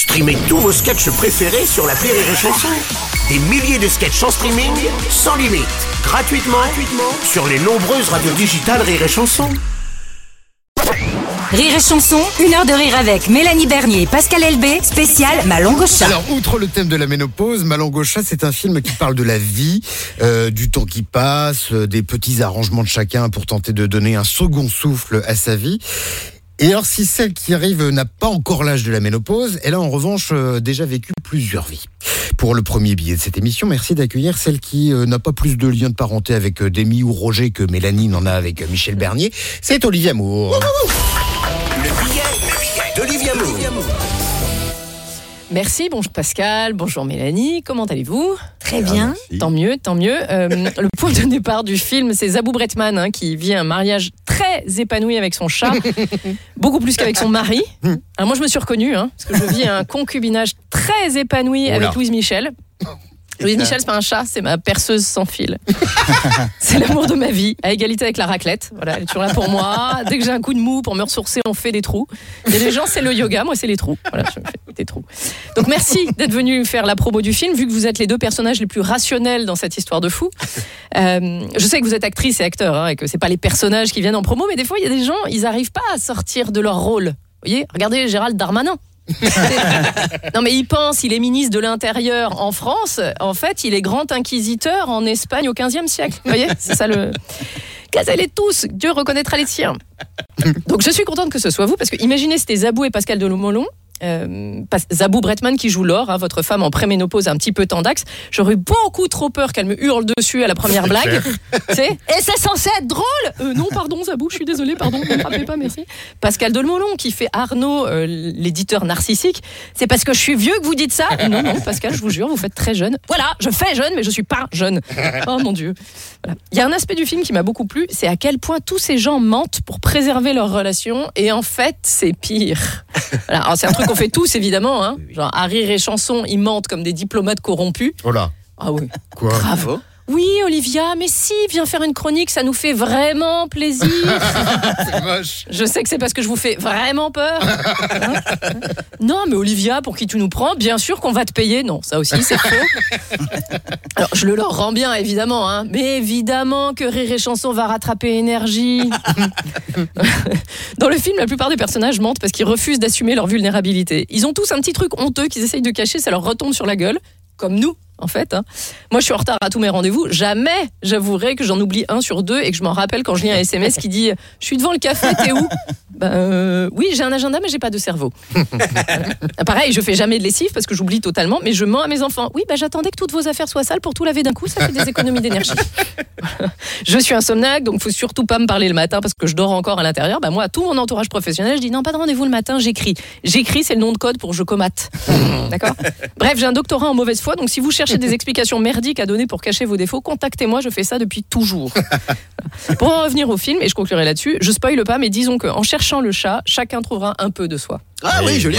Streamez tous vos sketchs préférés sur la Rire et Chanson. Des milliers de sketchs en streaming, sans limite, gratuitement, gratuitement sur les nombreuses radios digitales Rire et Chanson. Rire et chanson, une heure de rire avec Mélanie Bernier et Pascal Elbé, spécial Malon Gauchat. Alors, outre le thème de la ménopause, Malon Gauchat, c'est un film qui parle de la vie, euh, du temps qui passe, euh, des petits arrangements de chacun pour tenter de donner un second souffle à sa vie. Et alors, si celle qui arrive n'a pas encore l'âge de la ménopause, elle a en revanche euh, déjà vécu plusieurs vies. Pour le premier billet de cette émission, merci d'accueillir celle qui euh, n'a pas plus de lien de parenté avec euh, Demi ou Roger que Mélanie n'en a avec Michel Bernier. C'est Olivier Amour. Merci, bonjour Pascal, bonjour Mélanie, comment allez-vous? Très bien. Tant mieux, tant mieux. Euh, le point de départ du film, c'est Zabou Bretman hein, qui vit un mariage très épanoui avec son chat, beaucoup plus qu'avec son mari. Alors moi je me suis reconnue, hein, parce que je vis un concubinage très épanoui Oula. avec Louise Michel. Louise Michel, c'est pas un chat, c'est ma perceuse sans fil. c'est l'amour de ma vie, à égalité avec la raclette. Voilà, elle est toujours là pour moi. Dès que j'ai un coup de mou pour me ressourcer, on fait des trous. Il y a des gens, c'est le yoga, moi, c'est les trous. Voilà, je fais des trous. Donc merci d'être venu faire la promo du film, vu que vous êtes les deux personnages les plus rationnels dans cette histoire de fou. Euh, je sais que vous êtes actrice et acteur, hein, et que c'est pas les personnages qui viennent en promo, mais des fois, il y a des gens, ils arrivent pas à sortir de leur rôle. Vous voyez, regardez Gérald Darmanin. non mais il pense, il est ministre de l'Intérieur en France. En fait, il est grand inquisiteur en Espagne au 15e siècle. Vous voyez, c'est ça le. Casez-les tous, Dieu reconnaîtra les siens. Donc je suis contente que ce soit vous, parce que imaginez c'était Zabou et Pascal Delomolon. Euh, Zabou Bretman qui joue Laure, hein, votre femme en préménopause un petit peu tendax. J'aurais beaucoup trop peur qu'elle me hurle dessus à la première blague. Et c'est censé être drôle Euh, Non, pardon Zabou, je suis désolée, pardon, ne me frappez pas, merci. Pascal Delmolon qui fait Arnaud, euh, l'éditeur narcissique. C'est parce que je suis vieux que vous dites ça Non, non, Pascal, je vous jure, vous faites très jeune. Voilà, je fais jeune, mais je suis pas jeune. Oh mon Dieu. Voilà. Il y a un aspect du film qui m'a beaucoup plu, c'est à quel point tous ces gens mentent pour préserver leur relation, et en fait, c'est pire. Voilà. C'est un truc qu'on fait tous, évidemment. Hein. Genre, à rire et chanson, ils mentent comme des diplomates corrompus. Oh là, Ah oui. quoi? Bravo. Oui, Olivia, mais si, viens faire une chronique, ça nous fait vraiment plaisir. C'est moche. Je sais que c'est parce que je vous fais vraiment peur. Hein non, mais Olivia, pour qui tu nous prends, bien sûr qu'on va te payer. Non, ça aussi, c'est faux. Alors, je le leur rends bien, évidemment. Hein. Mais évidemment que Rire et Chanson va rattraper énergie. Dans le film, la plupart des personnages mentent parce qu'ils refusent d'assumer leur vulnérabilité. Ils ont tous un petit truc honteux qu'ils essayent de cacher, ça leur retombe sur la gueule, comme nous. En fait, hein. moi je suis en retard à tous mes rendez-vous. Jamais j'avouerai que j'en oublie un sur deux et que je m'en rappelle quand je lis un SMS qui dit Je suis devant le café, t'es où? Ben, euh, Oui, j'ai un agenda, mais j'ai pas de cerveau. Pareil, je fais jamais de lessive parce que j'oublie totalement, mais je mens à mes enfants. Oui, ben, j'attendais que toutes vos affaires soient sales pour tout laver d'un coup, ça fait des économies d'énergie. je suis insomniaque, donc faut surtout pas me parler le matin parce que je dors encore à l'intérieur. Ben, moi, à tout mon entourage professionnel, je dis non, pas de rendez-vous le matin, j'écris. J'écris, c'est le nom de code pour je comate. D'accord? Bref, j'ai un doctorat en mauvaise foi, donc si vous cherchez des explications merdiques à donner pour cacher vos défauts, contactez-moi, je fais ça depuis toujours. Pour en revenir au film, et je conclurai là-dessus, je spoile pas, mais disons qu'en cherchant le chat, chacun trouvera un peu de soi. Ah oui, joli.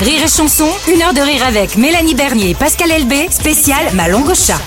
Rire et chanson, une heure de rire avec Mélanie Bernier et Pascal Elbé, spécial Malon Gauchat.